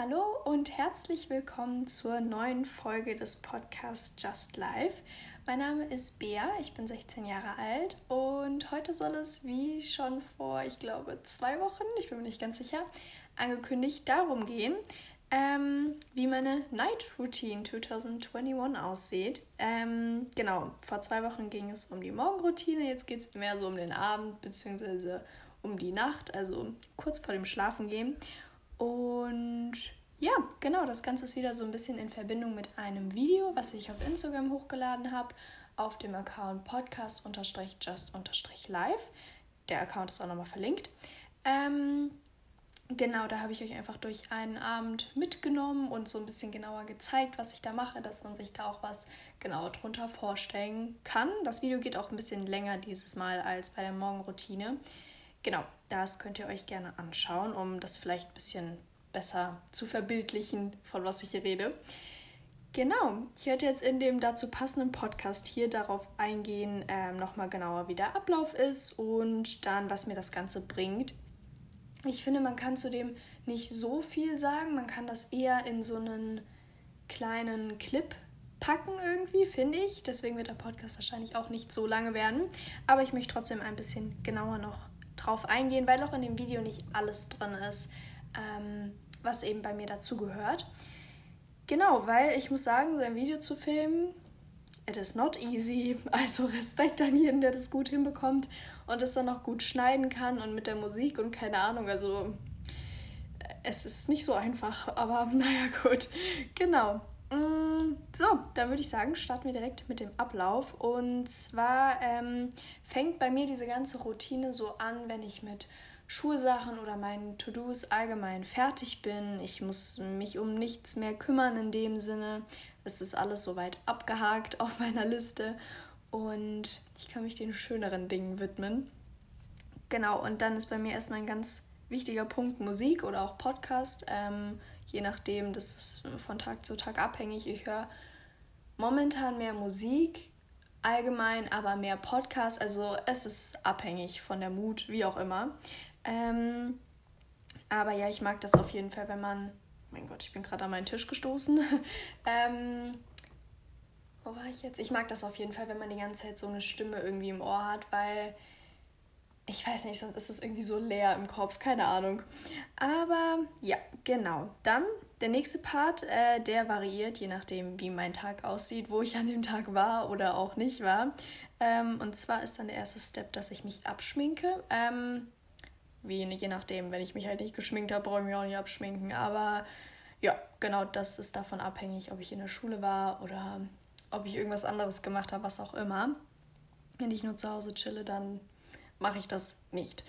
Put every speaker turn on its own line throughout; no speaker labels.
Hallo und herzlich willkommen zur neuen Folge des Podcasts Just Life. Mein Name ist Bea, ich bin 16 Jahre alt und heute soll es, wie schon vor, ich glaube, zwei Wochen, ich bin mir nicht ganz sicher, angekündigt darum gehen, ähm, wie meine Night Routine 2021 aussieht. Ähm, genau, vor zwei Wochen ging es um die Morgenroutine, jetzt geht es mehr so um den Abend bzw. um die Nacht, also kurz vor dem Schlafengehen. Und ja, genau, das Ganze ist wieder so ein bisschen in Verbindung mit einem Video, was ich auf Instagram hochgeladen habe, auf dem Account podcast-just-live. Der Account ist auch nochmal verlinkt. Ähm, genau, da habe ich euch einfach durch einen Abend mitgenommen und so ein bisschen genauer gezeigt, was ich da mache, dass man sich da auch was genauer drunter vorstellen kann. Das Video geht auch ein bisschen länger dieses Mal als bei der Morgenroutine. Genau, das könnt ihr euch gerne anschauen, um das vielleicht ein bisschen besser zu verbildlichen, von was ich hier rede. Genau, ich werde jetzt in dem dazu passenden Podcast hier darauf eingehen, ähm, nochmal genauer, wie der Ablauf ist und dann, was mir das Ganze bringt. Ich finde, man kann zudem nicht so viel sagen. Man kann das eher in so einen kleinen Clip packen irgendwie, finde ich. Deswegen wird der Podcast wahrscheinlich auch nicht so lange werden. Aber ich möchte trotzdem ein bisschen genauer noch drauf eingehen, weil auch in dem Video nicht alles drin ist, ähm, was eben bei mir dazugehört. Genau, weil ich muss sagen, so ein Video zu filmen, it is not easy. Also Respekt an jeden, der das gut hinbekommt und es dann auch gut schneiden kann und mit der Musik und keine Ahnung, also es ist nicht so einfach, aber naja, gut. Genau. So, dann würde ich sagen, starten wir direkt mit dem Ablauf. Und zwar ähm, fängt bei mir diese ganze Routine so an, wenn ich mit Schulsachen oder meinen To-Dos allgemein fertig bin. Ich muss mich um nichts mehr kümmern in dem Sinne. Es ist alles soweit abgehakt auf meiner Liste und ich kann mich den schöneren Dingen widmen. Genau, und dann ist bei mir erstmal ein ganz wichtiger Punkt Musik oder auch Podcast. Ähm, je nachdem, das ist von Tag zu Tag abhängig. Ich höre momentan mehr Musik, allgemein aber mehr Podcast. Also es ist abhängig von der Mut, wie auch immer. Ähm, aber ja, ich mag das auf jeden Fall, wenn man. Mein Gott, ich bin gerade an meinen Tisch gestoßen. ähm, wo war ich jetzt? Ich mag das auf jeden Fall, wenn man die ganze Zeit so eine Stimme irgendwie im Ohr hat, weil ich weiß nicht, sonst ist es irgendwie so leer im Kopf, keine Ahnung. Aber ja, genau. Dann der nächste Part, äh, der variiert, je nachdem, wie mein Tag aussieht, wo ich an dem Tag war oder auch nicht war. Ähm, und zwar ist dann der erste Step, dass ich mich abschminke. Ähm, wie, je nachdem, wenn ich mich halt nicht geschminkt habe, brauche ich mich auch nicht abschminken. Aber ja, genau das ist davon abhängig, ob ich in der Schule war oder ob ich irgendwas anderes gemacht habe, was auch immer. Wenn ich nur zu Hause chille, dann mache ich das nicht.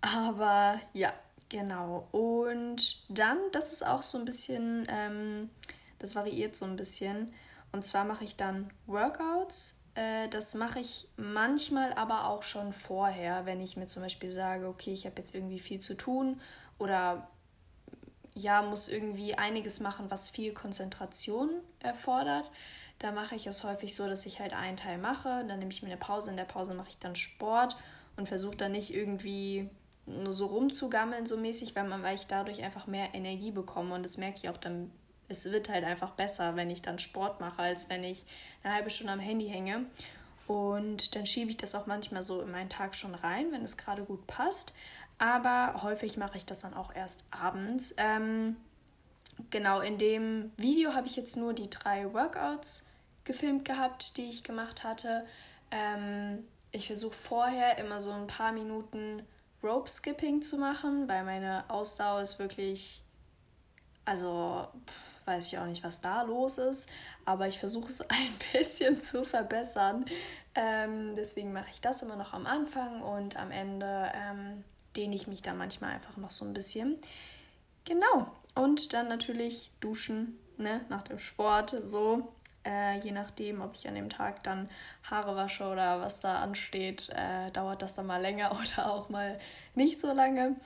Aber ja, genau. Und dann, das ist auch so ein bisschen, ähm, das variiert so ein bisschen. Und zwar mache ich dann Workouts. Äh, das mache ich manchmal aber auch schon vorher, wenn ich mir zum Beispiel sage, okay, ich habe jetzt irgendwie viel zu tun oder ja, muss irgendwie einiges machen, was viel Konzentration erfordert. Da mache ich es häufig so, dass ich halt einen Teil mache, dann nehme ich mir eine Pause, in der Pause mache ich dann Sport und versuche dann nicht irgendwie nur so rumzugammeln, so mäßig, weil, man, weil ich dadurch einfach mehr Energie bekomme und das merke ich auch dann, es wird halt einfach besser, wenn ich dann Sport mache, als wenn ich eine halbe Stunde am Handy hänge. Und dann schiebe ich das auch manchmal so in meinen Tag schon rein, wenn es gerade gut passt. Aber häufig mache ich das dann auch erst abends. Ähm, genau, in dem Video habe ich jetzt nur die drei Workouts gefilmt gehabt, die ich gemacht hatte. Ähm, ich versuche vorher immer so ein paar Minuten Rope Skipping zu machen, weil meine Ausdauer ist wirklich, also pff, weiß ich auch nicht, was da los ist, aber ich versuche es ein bisschen zu verbessern. Ähm, deswegen mache ich das immer noch am Anfang und am Ende ähm, dehne ich mich dann manchmal einfach noch so ein bisschen. Genau. Und dann natürlich duschen, ne, nach dem Sport, so. Äh, je nachdem, ob ich an dem Tag dann Haare wasche oder was da ansteht, äh, dauert das dann mal länger oder auch mal nicht so lange.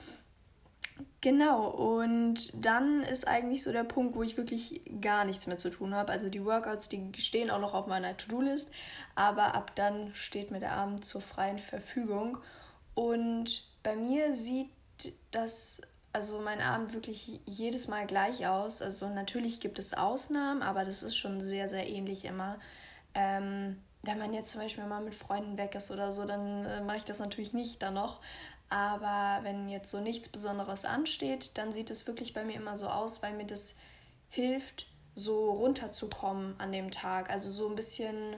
Genau, und dann ist eigentlich so der Punkt, wo ich wirklich gar nichts mehr zu tun habe. Also die Workouts, die stehen auch noch auf meiner To-Do-List, aber ab dann steht mir der Abend zur freien Verfügung. Und bei mir sieht das also mein Abend wirklich jedes Mal gleich aus. Also natürlich gibt es Ausnahmen, aber das ist schon sehr, sehr ähnlich immer. Ähm, wenn man jetzt zum Beispiel mal mit Freunden weg ist oder so, dann äh, mache ich das natürlich nicht dann noch. Aber wenn jetzt so nichts Besonderes ansteht, dann sieht es wirklich bei mir immer so aus, weil mir das hilft, so runterzukommen an dem Tag. Also so ein bisschen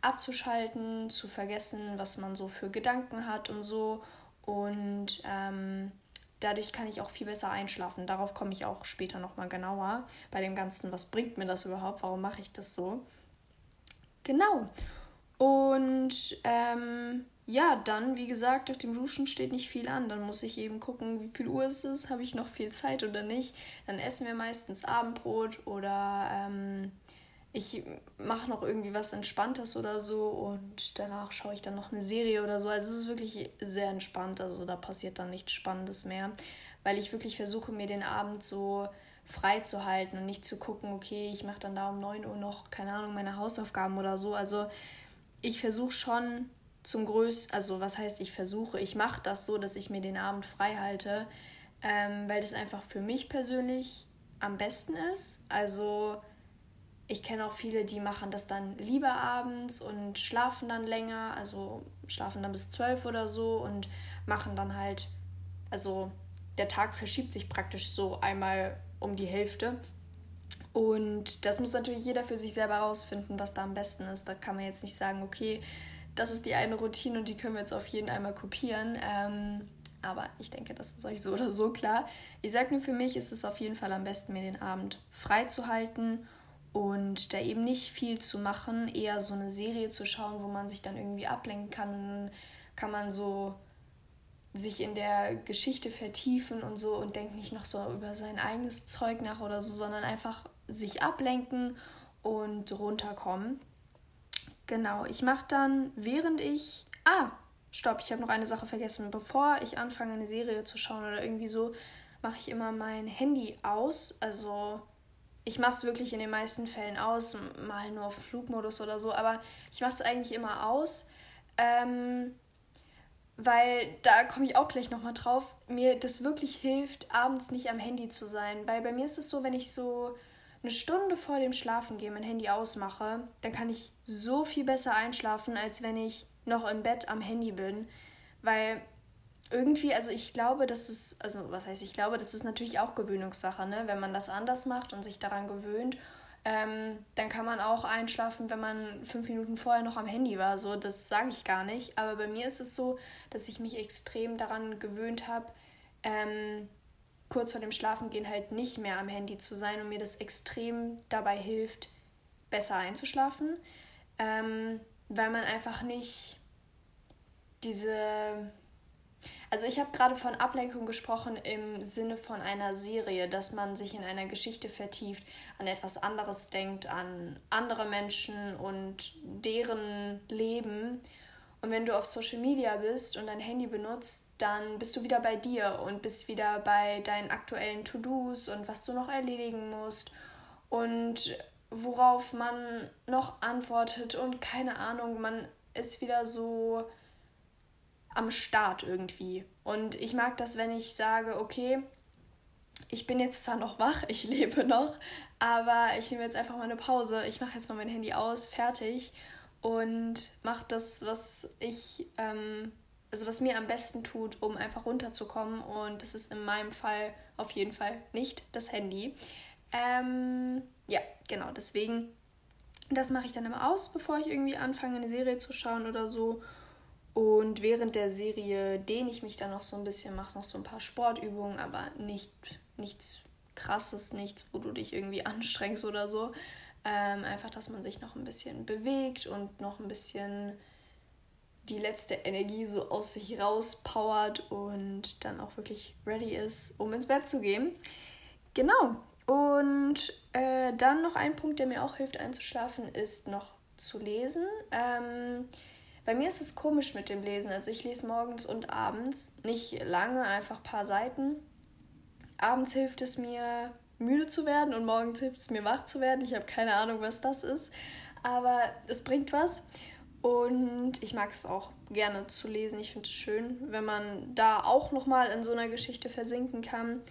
abzuschalten, zu vergessen, was man so für Gedanken hat und so. Und ähm, dadurch kann ich auch viel besser einschlafen. Darauf komme ich auch später nochmal genauer bei dem Ganzen. Was bringt mir das überhaupt? Warum mache ich das so? Genau. Und ähm, ja, dann, wie gesagt, auf dem Duschen steht nicht viel an. Dann muss ich eben gucken, wie viel Uhr ist es, habe ich noch viel Zeit oder nicht. Dann essen wir meistens Abendbrot oder ähm, ich mache noch irgendwie was Entspanntes oder so und danach schaue ich dann noch eine Serie oder so. Also es ist wirklich sehr entspannt, also da passiert dann nichts Spannendes mehr, weil ich wirklich versuche, mir den Abend so frei zu halten und nicht zu gucken, okay, ich mache dann da um 9 Uhr noch, keine Ahnung, meine Hausaufgaben oder so. Also ich versuche schon zum größten, also was heißt ich versuche, ich mache das so, dass ich mir den Abend frei halte, ähm, weil das einfach für mich persönlich am besten ist. Also ich kenne auch viele, die machen das dann lieber abends und schlafen dann länger, also schlafen dann bis zwölf oder so und machen dann halt, also der Tag verschiebt sich praktisch so einmal um die Hälfte. Und das muss natürlich jeder für sich selber rausfinden, was da am besten ist. Da kann man jetzt nicht sagen, okay, das ist die eine Routine und die können wir jetzt auf jeden einmal kopieren. Ähm, aber ich denke, das ist euch so oder so klar. Ich sage nur, für mich ist es auf jeden Fall am besten, mir den Abend frei zu halten und da eben nicht viel zu machen, eher so eine Serie zu schauen, wo man sich dann irgendwie ablenken kann. Kann man so sich in der Geschichte vertiefen und so und denkt nicht noch so über sein eigenes Zeug nach oder so, sondern einfach sich ablenken und runterkommen. Genau, ich mache dann, während ich. Ah, stopp, ich habe noch eine Sache vergessen. Bevor ich anfange, eine Serie zu schauen oder irgendwie so, mache ich immer mein Handy aus. Also ich mache es wirklich in den meisten Fällen aus, mal nur auf Flugmodus oder so, aber ich mache es eigentlich immer aus, ähm, weil da komme ich auch gleich nochmal drauf, mir das wirklich hilft, abends nicht am Handy zu sein, weil bei mir ist es so, wenn ich so eine Stunde vor dem Schlafen mein Handy ausmache, dann kann ich so viel besser einschlafen, als wenn ich noch im Bett am Handy bin, weil irgendwie, also ich glaube, das ist, also was heißt, ich glaube, das ist natürlich auch Gewöhnungssache, ne? Wenn man das anders macht und sich daran gewöhnt, ähm, dann kann man auch einschlafen, wenn man fünf Minuten vorher noch am Handy war. So, das sage ich gar nicht. Aber bei mir ist es so, dass ich mich extrem daran gewöhnt habe, ähm, kurz vor dem Schlafengehen halt nicht mehr am Handy zu sein und mir das extrem dabei hilft, besser einzuschlafen, ähm, weil man einfach nicht diese also ich habe gerade von Ablenkung gesprochen im Sinne von einer Serie, dass man sich in einer Geschichte vertieft, an etwas anderes denkt, an andere Menschen und deren Leben. Und wenn du auf Social Media bist und dein Handy benutzt, dann bist du wieder bei dir und bist wieder bei deinen aktuellen To-Dos und was du noch erledigen musst und worauf man noch antwortet und keine Ahnung, man ist wieder so am Start irgendwie. Und ich mag das, wenn ich sage, okay, ich bin jetzt zwar noch wach, ich lebe noch, aber ich nehme jetzt einfach mal eine Pause. Ich mache jetzt mal mein Handy aus, fertig und mache das, was ich, ähm, also was mir am besten tut, um einfach runterzukommen. Und das ist in meinem Fall auf jeden Fall nicht das Handy. Ähm, ja, genau, deswegen, das mache ich dann immer aus, bevor ich irgendwie anfange, eine Serie zu schauen oder so. Und während der Serie dehne ich mich dann noch so ein bisschen, mache noch so ein paar Sportübungen, aber nicht, nichts krasses, nichts, wo du dich irgendwie anstrengst oder so. Ähm, einfach, dass man sich noch ein bisschen bewegt und noch ein bisschen die letzte Energie so aus sich rauspowert und dann auch wirklich ready ist, um ins Bett zu gehen. Genau. Und äh, dann noch ein Punkt, der mir auch hilft einzuschlafen, ist noch zu lesen. Ähm, bei mir ist es komisch mit dem Lesen. Also ich lese morgens und abends. Nicht lange, einfach ein paar Seiten. Abends hilft es mir, müde zu werden und morgens hilft es mir, wach zu werden. Ich habe keine Ahnung, was das ist. Aber es bringt was. Und ich mag es auch gerne zu lesen. Ich finde es schön, wenn man da auch nochmal in so einer Geschichte versinken kann.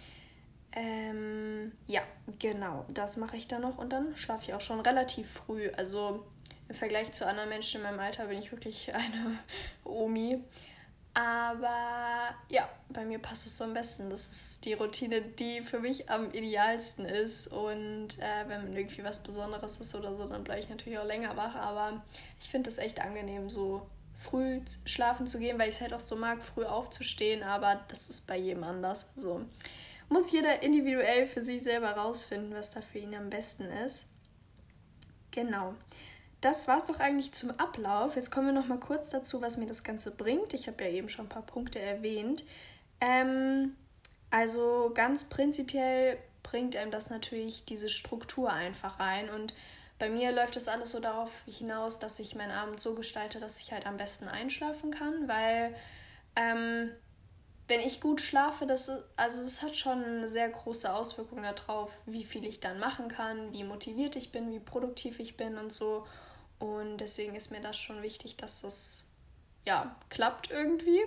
Ähm, ja, genau, das mache ich dann noch und dann schlafe ich auch schon relativ früh. Also im Vergleich zu anderen Menschen in meinem Alter bin ich wirklich eine Omi. Aber ja, bei mir passt es so am besten. Das ist die Routine, die für mich am idealsten ist. Und äh, wenn irgendwie was Besonderes ist oder so, dann bleibe ich natürlich auch länger wach. Aber ich finde es echt angenehm, so früh schlafen zu gehen, weil ich es halt auch so mag, früh aufzustehen. Aber das ist bei jedem anders. Also muss jeder individuell für sich selber rausfinden, was da für ihn am besten ist. Genau das war es doch eigentlich zum Ablauf. Jetzt kommen wir noch mal kurz dazu, was mir das Ganze bringt. Ich habe ja eben schon ein paar Punkte erwähnt. Ähm, also ganz prinzipiell bringt einem das natürlich diese Struktur einfach rein. Und bei mir läuft das alles so darauf hinaus, dass ich meinen Abend so gestalte, dass ich halt am besten einschlafen kann, weil ähm, wenn ich gut schlafe, das also das hat schon eine sehr große Auswirkung darauf, wie viel ich dann machen kann, wie motiviert ich bin, wie produktiv ich bin und so. Und deswegen ist mir das schon wichtig, dass das ja klappt irgendwie.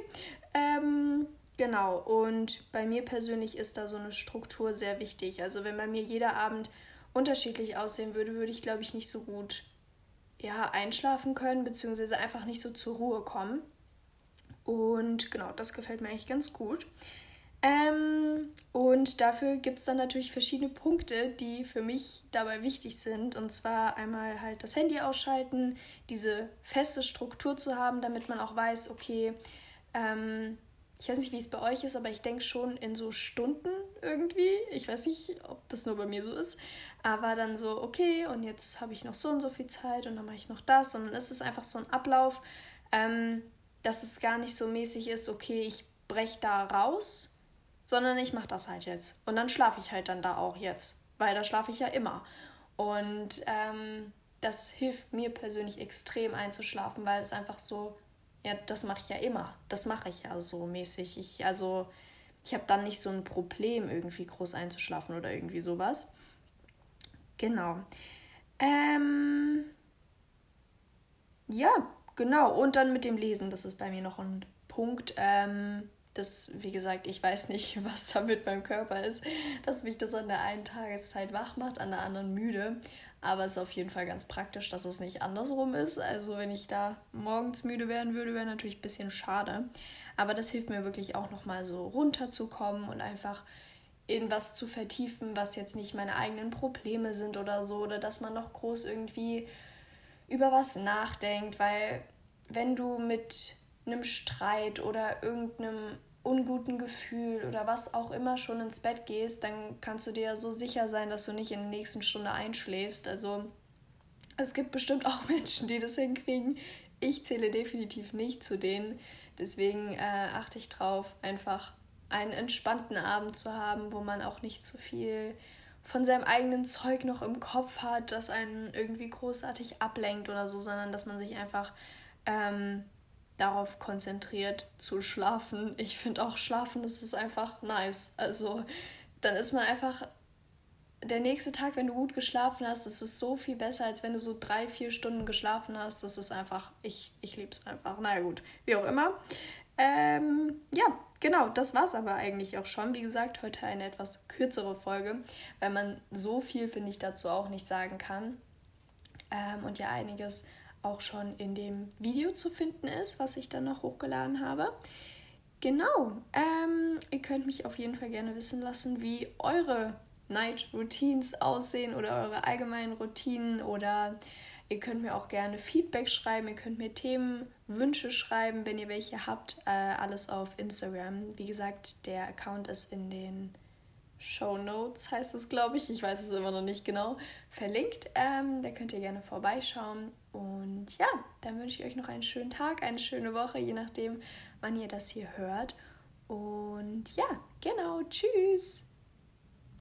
Ähm, genau, und bei mir persönlich ist da so eine Struktur sehr wichtig. Also wenn bei mir jeder Abend unterschiedlich aussehen würde, würde ich, glaube ich, nicht so gut ja, einschlafen können, beziehungsweise einfach nicht so zur Ruhe kommen. Und genau, das gefällt mir eigentlich ganz gut. Ähm, und dafür gibt es dann natürlich verschiedene Punkte, die für mich dabei wichtig sind. Und zwar einmal halt das Handy ausschalten, diese feste Struktur zu haben, damit man auch weiß, okay, ähm, ich weiß nicht, wie es bei euch ist, aber ich denke schon in so Stunden irgendwie. Ich weiß nicht, ob das nur bei mir so ist. Aber dann so, okay, und jetzt habe ich noch so und so viel Zeit und dann mache ich noch das. Und dann ist es einfach so ein Ablauf, ähm, dass es gar nicht so mäßig ist, okay, ich breche da raus sondern ich mache das halt jetzt. Und dann schlafe ich halt dann da auch jetzt, weil da schlafe ich ja immer. Und ähm, das hilft mir persönlich extrem einzuschlafen, weil es einfach so, ja, das mache ich ja immer. Das mache ich ja so mäßig. Ich, also, ich habe dann nicht so ein Problem, irgendwie groß einzuschlafen oder irgendwie sowas. Genau. Ähm, ja, genau. Und dann mit dem Lesen, das ist bei mir noch ein Punkt. Ähm, das, wie gesagt, ich weiß nicht, was da mit meinem Körper ist, dass mich das an der einen Tageszeit wach macht, an der anderen müde. Aber es ist auf jeden Fall ganz praktisch, dass es nicht andersrum ist. Also wenn ich da morgens müde werden würde, wäre natürlich ein bisschen schade. Aber das hilft mir wirklich auch nochmal so runterzukommen und einfach in was zu vertiefen, was jetzt nicht meine eigenen Probleme sind oder so. Oder dass man noch groß irgendwie über was nachdenkt. Weil wenn du mit einem Streit oder irgendeinem unguten Gefühl oder was auch immer schon ins Bett gehst, dann kannst du dir ja so sicher sein, dass du nicht in der nächsten Stunde einschläfst. Also es gibt bestimmt auch Menschen, die das hinkriegen. Ich zähle definitiv nicht zu denen. Deswegen äh, achte ich drauf, einfach einen entspannten Abend zu haben, wo man auch nicht zu viel von seinem eigenen Zeug noch im Kopf hat, das einen irgendwie großartig ablenkt oder so, sondern dass man sich einfach ähm, darauf konzentriert zu schlafen. Ich finde auch schlafen, das ist einfach nice. Also dann ist man einfach der nächste Tag, wenn du gut geschlafen hast, das ist so viel besser, als wenn du so drei, vier Stunden geschlafen hast. Das ist einfach, ich, ich liebe es einfach. Naja gut, wie auch immer. Ähm, ja, genau, das war es aber eigentlich auch schon. Wie gesagt, heute eine etwas kürzere Folge, weil man so viel, finde ich, dazu auch nicht sagen kann. Ähm, und ja einiges auch schon in dem Video zu finden ist, was ich dann noch hochgeladen habe. Genau, ähm, ihr könnt mich auf jeden Fall gerne wissen lassen, wie eure Night Routines aussehen oder eure allgemeinen Routinen oder ihr könnt mir auch gerne Feedback schreiben, ihr könnt mir Themenwünsche schreiben, wenn ihr welche habt. Äh, alles auf Instagram. Wie gesagt, der Account ist in den Show Notes heißt es, glaube ich. Ich weiß es immer noch nicht genau. Verlinkt. Ähm, da könnt ihr gerne vorbeischauen. Und ja, dann wünsche ich euch noch einen schönen Tag, eine schöne Woche, je nachdem, wann ihr das hier hört. Und ja, genau. Tschüss.